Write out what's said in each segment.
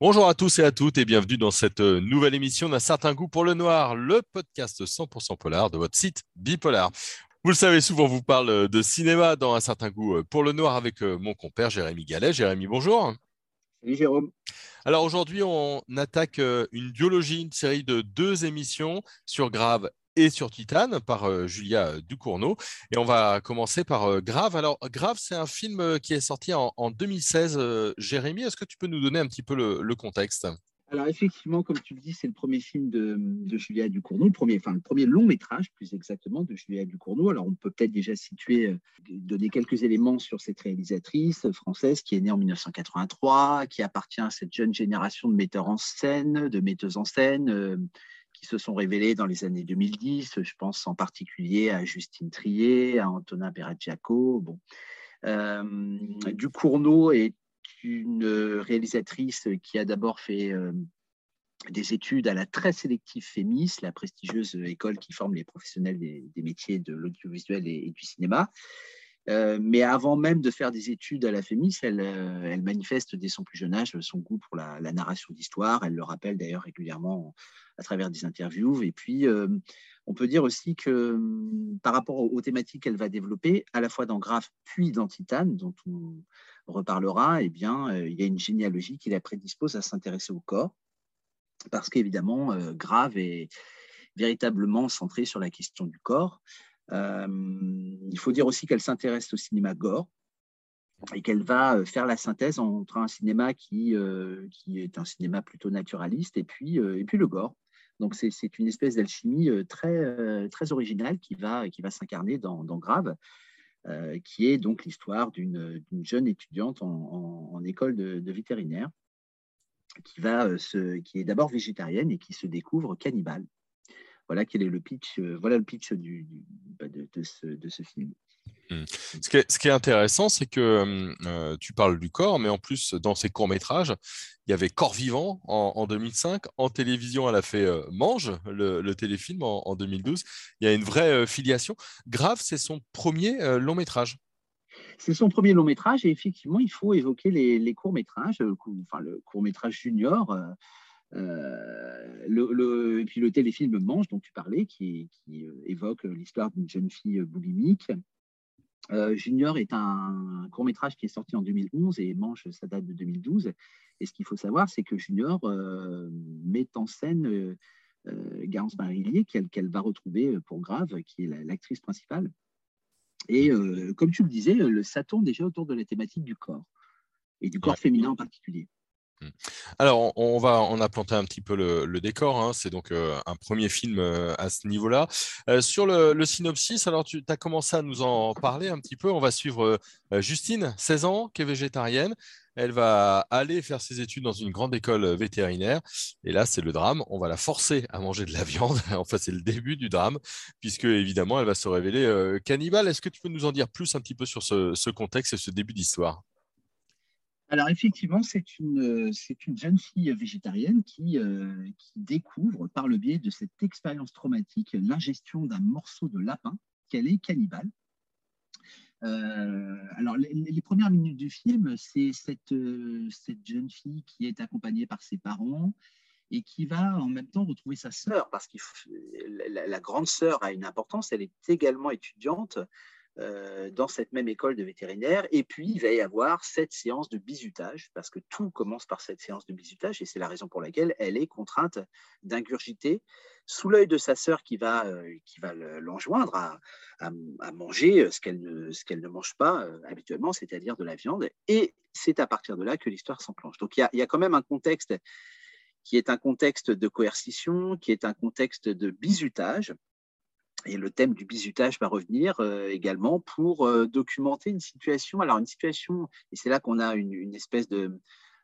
Bonjour à tous et à toutes et bienvenue dans cette euh, nouvelle émission d'un certain goût pour le noir, le podcast 100% polar de votre site Bipolar. Vous le savez, souvent vous parle euh, de cinéma dans un certain goût euh, pour le noir avec mon compère Jérémy Gallet. Jérémy, bonjour. Salut Jérôme. Alors aujourd'hui, on attaque une biologie, une série de deux émissions sur Grave et sur Titane par euh, Julia Ducournau. Et on va commencer par euh, Grave. Alors, Grave, c'est un film euh, qui est sorti en, 2016. Jérémy, est-ce que tu peux nous donner un petit peu le, contexte? Alors effectivement, comme tu le dis, c'est le premier film de, Julia Ducournau, le premier, enfin le premier long métrage plus exactement de Julia Ducournau. Alors on peut peut-être déjà situer, donner quelques éléments sur cette réalisatrice française qui est née en 1983, qui appartient à cette jeune génération de metteurs en scène, de metteuses en scène, qui se sont révélés dans les années 2010. Je pense en particulier à Justine Trier, à Antonin Peraggiaco. Bon. Euh, est une réalisatrice qui a d'abord fait euh, des études à la très sélective FEMIS, la prestigieuse école qui forme les professionnels des, métiers de l'audiovisuel et, du cinéma. Euh, mais avant même de faire des études à la FEMIS, elle, euh, elle manifeste dès son plus jeune âge son goût pour la, narration d'histoire. Elle le rappelle d'ailleurs régulièrement à travers des interviews. Et puis, euh, on peut dire aussi que par rapport aux, thématiques qu'elle va développer, à la fois dans Graph puis dans Titane, dont on reparlera, eh bien, il y a une généalogie qui la prédispose à s'intéresser au corps. Parce qu'évidemment, Grave est véritablement centré sur la question du corps. Euh, il faut dire aussi qu'elle s'intéresse au cinéma gore et qu'elle va euh, faire la synthèse entre un cinéma qui, euh, qui est un cinéma plutôt naturaliste et puis, et puis le gore. Donc c'est une espèce d'alchimie très, très originale qui va, qui va s'incarner dans, Grave, qui est donc l'histoire d'une jeune étudiante en, école de, vétérinaire qui, va qui est d'abord végétarienne et qui se découvre cannibale. Voilà quel est le pitch, euh, voilà le pitch du, bah, de, ce, film. Mmh. Ce, qui est, intéressant, c'est que euh, tu parles du corps, mais en plus, dans ces courts-métrages, il y avait Corps vivant en, 2005. En télévision, elle a fait euh, Mange, le, téléfilm, en, 2012. Il y a une vraie filiation. Grave, c'est son premier long-métrage. C'est son premier long-métrage et effectivement, il faut évoquer les, courts-métrages, enfin le court-métrage junior. Euh, le, et puis le téléfilm Mange dont tu parlais, qui, euh, évoque l'histoire d'une jeune fille boulimique. Euh, Junior est un court métrage qui est sorti en 2011 et Mange, ça date de 2012. Et ce qu'il faut savoir, c'est que Junior met en scène Garance Marillier, qu'elle va retrouver pour Grave, qui est l'actrice principale. Et comme tu le disais, ça tourne déjà autour de la thématique du corps, et du corps féminin en particulier. Mmh. Alors, on, va, on a planté un petit peu le, décor. Hein. C'est donc euh, un premier film euh, à ce niveau-là. Euh, sur le, synopsis, alors tu as commencé à nous en parler un petit peu. On va suivre Justine, 16 ans, qui est végétarienne. Elle va aller faire ses études dans une grande école vétérinaire. Et là, c'est le drame. On va la forcer à manger de la viande. enfin, c'est le début du drame, puisque évidemment, elle va se révéler cannibale. Est-ce que tu peux nous en dire plus un petit peu sur ce contexte et ce début d'histoire? Alors effectivement, c'est une, c'est une jeune fille végétarienne qui, euh, qui découvre par le biais de cette expérience traumatique l'ingestion d'un morceau de lapin qu'elle est cannibale. Euh, alors les, premières minutes du film, c'est cette, cette jeune fille qui est accompagnée par ses parents et qui va en même temps retrouver sa sœur, parce que la, la, grande sœur a une importance, elle est également étudiante euh, dans cette même école de vétérinaire. Et puis, il va y avoir cette séance de bizutage, parce que tout commence par cette séance de bizutage, et c'est la raison pour laquelle elle est contrainte d'ingurgiter sous l'œil de sa sœur qui va, euh, qui va l'enjoindre à, manger ce qu'elle ne, qu'elle ne mange pas euh, habituellement, c'est-à-dire de la viande. Et c'est à partir de là que l'histoire s'enclenche. Donc, il y, il y a quand même un contexte qui est un contexte de coercition, qui est un contexte de bizutage, et le thème du bizutage va revenir euh, également pour euh, documenter une situation. Alors, une situation, et c'est là qu'on a une, espèce de,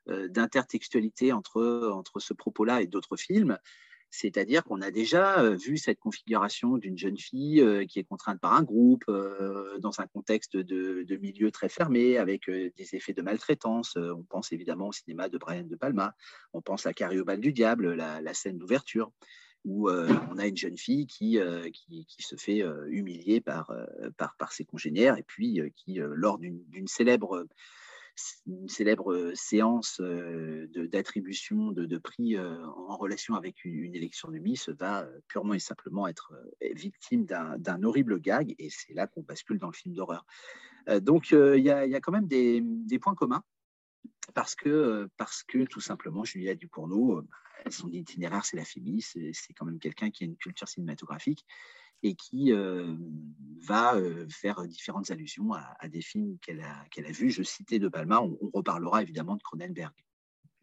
euh, d'intertextualité entre, entre ce propos-là et d'autres films. C'est-à-dire qu'on a déjà vu cette configuration d'une jeune fille qui est contrainte par un groupe dans un contexte de, de, milieu très fermé avec des effets de maltraitance. On pense évidemment au cinéma de Brian De Palma. On pense à Carrie au bal du diable, la scène d'ouverture où on a une jeune fille qui, qui, se fait humilier par, par, ses congénères et puis qui, lors d'une célèbre célèbre séance d'attribution de, prix en relation avec une, élection de Miss va purement et simplement être victime d'un horrible gag, et c'est là qu'on bascule dans le film d'horreur. donc il y, a quand même des, points communs, parce que, parce que tout simplement, Juliette Ducournau, son itinéraire, c'est la phébie, c'est quand même quelqu'un qui a une culture cinématographique et qui euh, va euh, faire différentes allusions à, des films qu'elle a, qu'elle a vus. Je citais De Palma, on, reparlera évidemment de Cronenberg.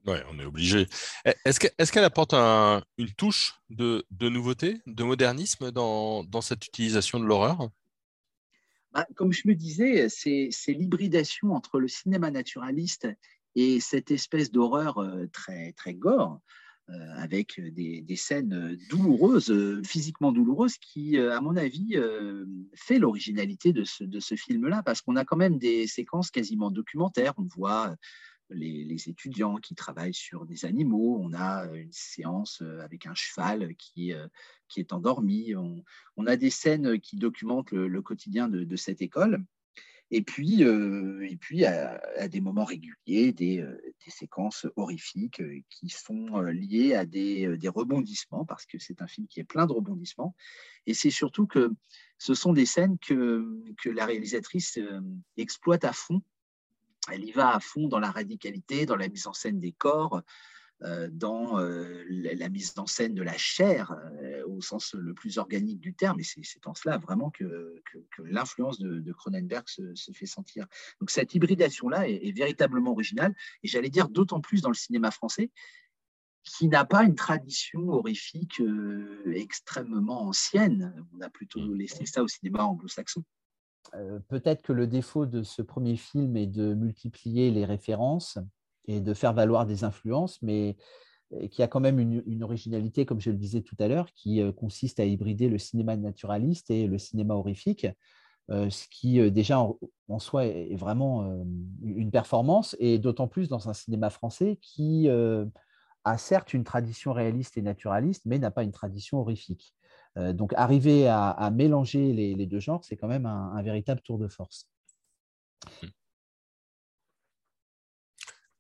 Oui, on est obligé. Est-ce, est qu'elle apporte une touche de, de, nouveauté, de modernisme dans, dans cette utilisation de l'horreur? Bah, Comme je le disais, c'est, c'est l'hybridation entre le cinéma naturaliste et cette espèce d'horreur euh, très, très gore. Euh, avec des, scènes douloureuses, euh, physiquement douloureuses, qui, euh, à mon avis, fait l'originalité de ce, film-là, parce qu'on a quand même des séquences quasiment documentaires. On voit les, étudiants qui travaillent sur des animaux, on a une séance avec un cheval qui, est endormi, on, a des scènes qui documentent le, quotidien de cette école. Et puis, euh, et puis à, des moments réguliers, des, euh, séquences horrifiques euh, qui sont liées à des, rebondissements, parce que c'est un film qui est plein de rebondissements. Et c'est surtout que ce sont des scènes que, que la réalisatrice exploite à fond. Elle y va à fond dans la radicalité, dans la mise en scène des corps, dans euh, la mise en scène de la chair euh, au sens le plus organique du terme. Et c'est en cela vraiment que, l'influence de, Cronenberg se, fait sentir. Donc cette hybridation-là est, véritablement originale, et j'allais dire d'autant plus dans le cinéma français, qui n'a pas une tradition horrifique extrêmement ancienne. On a plutôt mmh. laissé ça au cinéma anglo-saxon. Peut-être que le défaut de ce premier film est de multiplier les références et de faire valoir des influences, mais qui a quand même une, originalité, comme je le disais tout à l'heure, qui euh, consiste à hybrider le cinéma naturaliste et le cinéma horrifique, euh, ce qui euh, déjà en, soi est vraiment une performance, et d'autant plus dans un cinéma français qui a certes une tradition réaliste et naturaliste, mais n'a pas une tradition horrifique. donc arriver à, mélanger les, deux genres, c'est quand même un, un véritable tour de force.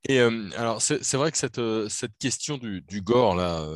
Et alors, c'est vrai que cette, question du, gore, là,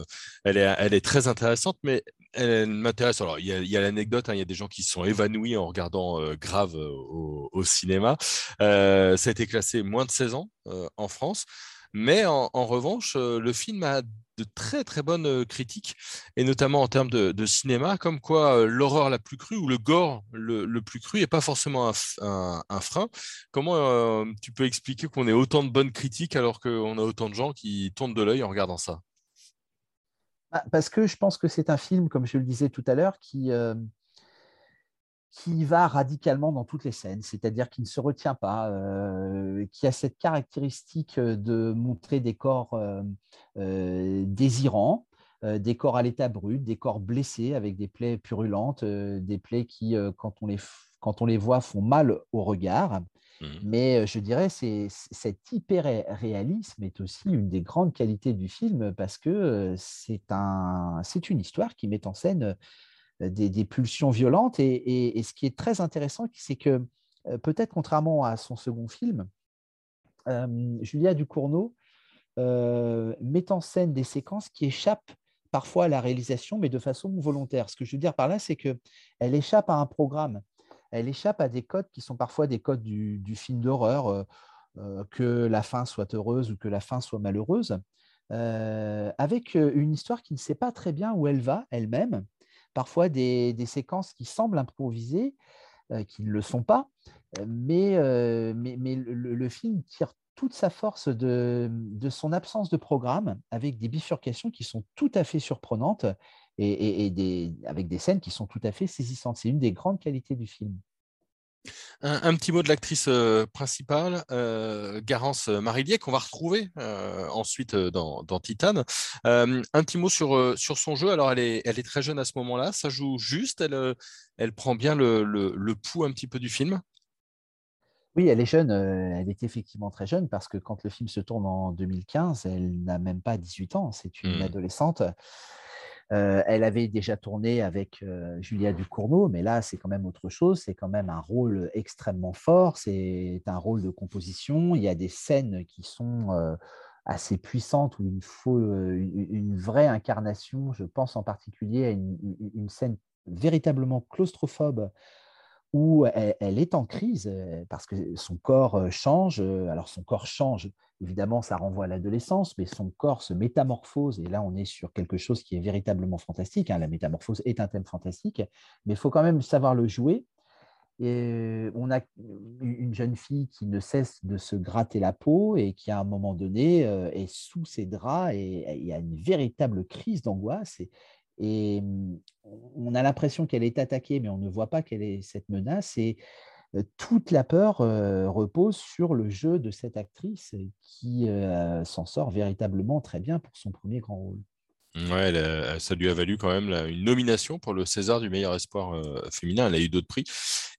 elle est, très intéressante, mais elle m'intéresse. Alors, il y a, l'anecdote, hein, il y a des gens qui sont évanouis en regardant Grave au, cinéma. ça a été classé moins de 16 ans en France. Mais en revanche, le film a de très très bonnes critiques, et notamment en termes de, cinéma, comme quoi l'horreur la plus crue ou le gore le, plus cru n'est pas forcément un, frein. Comment tu peux expliquer qu'on ait autant de bonnes critiques alors qu'on a autant de gens qui tournent de l'œil en regardant ça? Bah, Parce que je pense que c'est un film, comme je le disais tout à l'heure, qui, qui va radicalement dans toutes les scènes, c'est-à-dire qui ne se retient pas, euh, qui a cette caractéristique de montrer des corps euh, euh, désirants, des corps à l'état brut, des corps blessés avec des plaies purulentes, des plaies qui, quand on, les, quand on les voit, font mal au regard. Mmh. Mais je dirais c'est cet hyper-réalisme est aussi une des grandes qualités du film parce que c'est un, une histoire qui met en scène euh, des, pulsions violentes. Et, ce qui est très intéressant, c'est que euh, peut-être contrairement à son second film, euh, Julia Ducournau met en scène des séquences qui échappent parfois à la réalisation, mais de façon volontaire. Ce que je veux dire par là, c'est qu'elle échappe à un programme, elle échappe à des codes qui sont parfois des codes du, film d'horreur, que la fin soit heureuse ou que la fin soit malheureuse, avec une histoire qui ne sait pas très bien où elle va elle-même, parfois des, séquences qui semblent improvisées, euh, qui ne le sont pas, euh, mais, euh, mais, le, film tire toute sa force de, son absence de programme, avec des bifurcations qui sont tout à fait surprenantes et, des, avec des scènes qui sont tout à fait saisissantes. C'est une des grandes qualités du film. Un, petit mot de l'actrice euh, principale, euh, Garance Marillier, qu'on va retrouver euh, ensuite dans, dans Titane. un petit mot sur, sur son jeu. Alors, elle est, elle est très jeune à ce moment-là. Ça joue juste. Elle, elle prend bien le, le, pouls un petit peu du film. Oui, elle est jeune. elle est effectivement très jeune parce que quand le film se tourne en 2015, elle n'a même pas 18 ans. C'est une mmh. adolescente. Elle avait déjà tourné avec Julia Ducournau, mais là, c'est quand même autre chose. C'est quand même un rôle extrêmement fort. C'est un rôle de composition. Il y a des scènes qui sont assez puissantes il faut une, vraie incarnation. Je pense en particulier à une scène véritablement claustrophobe où elle, est en crise parce que son corps change. Alors son corps change, évidemment, ça renvoie à l'adolescence, mais son corps se métamorphose. Et là, on est sur quelque chose qui est véritablement fantastique. Hein. La métamorphose est un thème fantastique, mais il faut quand même savoir le jouer. Et on a une jeune fille qui ne cesse de se gratter la peau et qui, à un moment donné, est sous ses draps et il y a une véritable crise d'angoisse. Mmh, on a l'impression qu'elle est attaquée, mais on ne voit pas quelle est cette menace. Et toute la peur repose sur le jeu de cette actrice qui s'en sort véritablement très bien pour son premier grand rôle. Ouais, ça lui a valu quand même une nomination pour le César du meilleur espoir féminin. Elle a eu d'autres prix.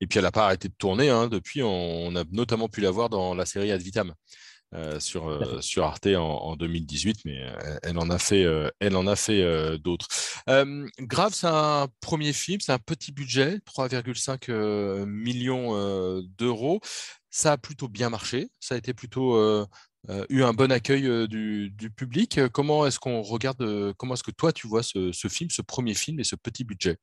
Et puis elle n'a pas arrêté de tourner. Hein. Depuis, on, a notamment pu la voir dans la série Ad Vitam. Euh, sur, euh, sur Arte en, 2018, mais euh, elle en a fait, elle en a fait d'autres. Grave, c'est un premier film, c'est un petit budget, 3,5 millions d'euros. Ça a plutôt bien marché, ça a été plutôt eu un bon accueil du, public. Comment est-ce qu'on regarde, comment est-ce que toi tu vois ce, ce, film, ce premier film et ce petit budget?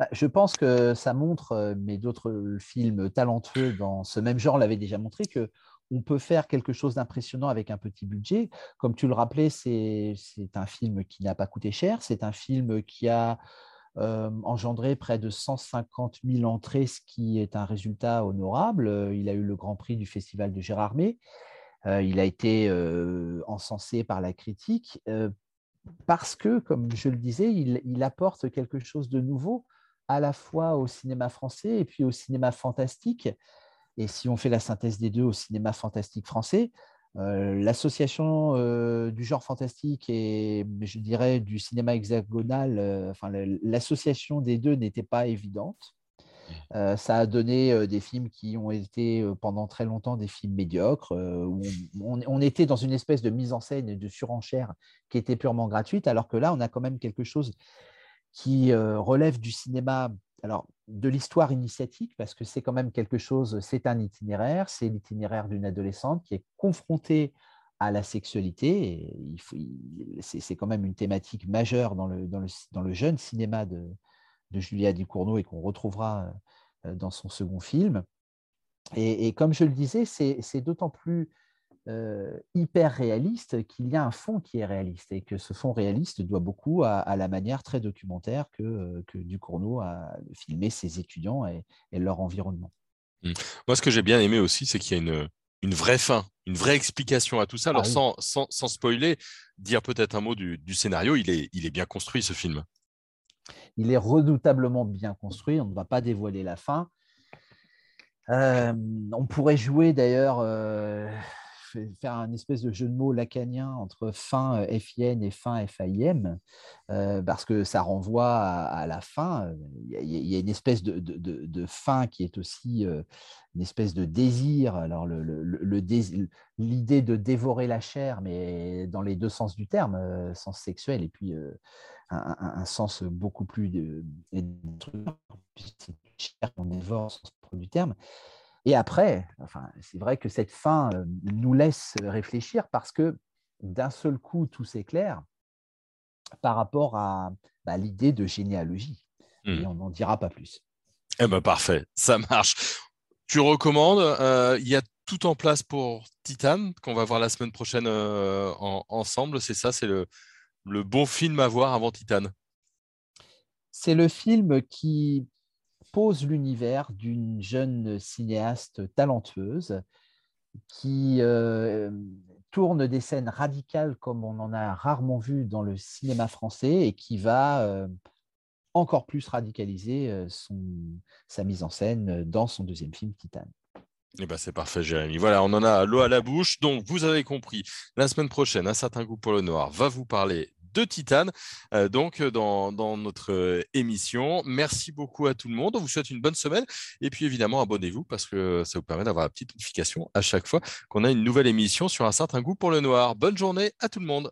Bah, je pense que ça montre, mais d'autres films talentueux dans ce même genre l'avaient déjà montré, que on peut faire quelque chose d'impressionnant avec un petit budget. Comme tu le rappelais, c'est un film qui n'a pas coûté cher, c'est un film qui a euh, engendré près de 150 000 entrées, ce qui est un résultat honorable. Il a eu le Grand Prix du Festival de Gérardmer. Euh, il a été euh, encensé par la critique parce que, comme je le disais, il, apporte quelque chose de nouveau à la fois au cinéma français et puis au cinéma fantastique. Et si on fait la synthèse des deux au cinéma fantastique français, euh, l'association euh, du genre fantastique et, je dirais, du cinéma hexagonal, euh, enfin, l'association des deux n'était pas évidente. Ça a donné des films qui ont été pendant très longtemps des films médiocres, où on, on, était dans une espèce de mise en scène et de surenchère qui était purement gratuite, alors que là, on a quand même quelque chose qui relève du cinéma alors, de l'histoire initiatique, parce que c'est quand même quelque chose, c'est un itinéraire, c'est l'itinéraire d'une adolescente qui est confrontée à la sexualité. C'est quand même une thématique majeure dans le, jeune cinéma de, Julia Ducournau et qu'on retrouvera euh, dans son second film. Et, comme je le disais, c'est d'autant plus euh, hyper réaliste qu'il y a un fond qui est réaliste et que ce fond réaliste doit beaucoup à, la manière très documentaire que, euh, que Ducournau a filmé ses étudiants et, leur environnement. Mmh. Moi, ce que j'ai bien aimé aussi, c'est qu'il y a une, une, vraie fin, une vraie explication à tout ça. Alors, ah sans, sans, sans, spoiler, dire peut-être un mot du, du, scénario, il est, il est bien construit, ce film. Il est redoutablement bien construit. On ne va pas dévoiler la fin. Euh, on pourrait jouer d'ailleurs faire un espèce de jeu de mots lacanien entre fin euh, FIN et fin FIM, euh, parce que ça renvoie à, la fin. Il y, a, une espèce de, de, fin qui est aussi euh, une espèce de désir. Alors, l'idée le, de dévorer la chair, mais dans les deux sens du terme, sens sexuel et puis un, sens beaucoup plus de, chair qu'on dévore, sens du terme. Et après, enfin, c'est vrai que cette fin euh, nous laisse réfléchir parce que d'un seul coup, tout s'éclaire par rapport à bah, l'idée de généalogie. Et mmh. on n'en dira pas plus. Eh ben parfait, ça marche. Tu recommandes, euh, il y a tout en place pour Titan, qu'on va voir la semaine prochaine euh, ensemble. C'est ça, c'est le, le bon film à voir avant Titan. C'est le film qui pose l'univers d'une jeune cinéaste talentueuse qui euh, tourne des scènes radicales comme on en a rarement vu dans le cinéma français et qui va euh, encore plus radicaliser euh, son, sa mise en scène dans son deuxième film Titan. Eh ben c'est parfait, Jérémy. Voilà, on en a l'eau à la bouche. Donc, vous avez compris, la semaine prochaine, un certain goût pour le noir va vous parler de Titane, euh, donc euh, dans, notre euh, émission. Merci beaucoup à tout le monde. On vous souhaite une bonne semaine. Et puis évidemment, abonnez-vous parce que ça vous permet d'avoir la petite notification à chaque fois qu'on a une nouvelle émission sur un certain goût pour le noir. Bonne journée à tout le monde.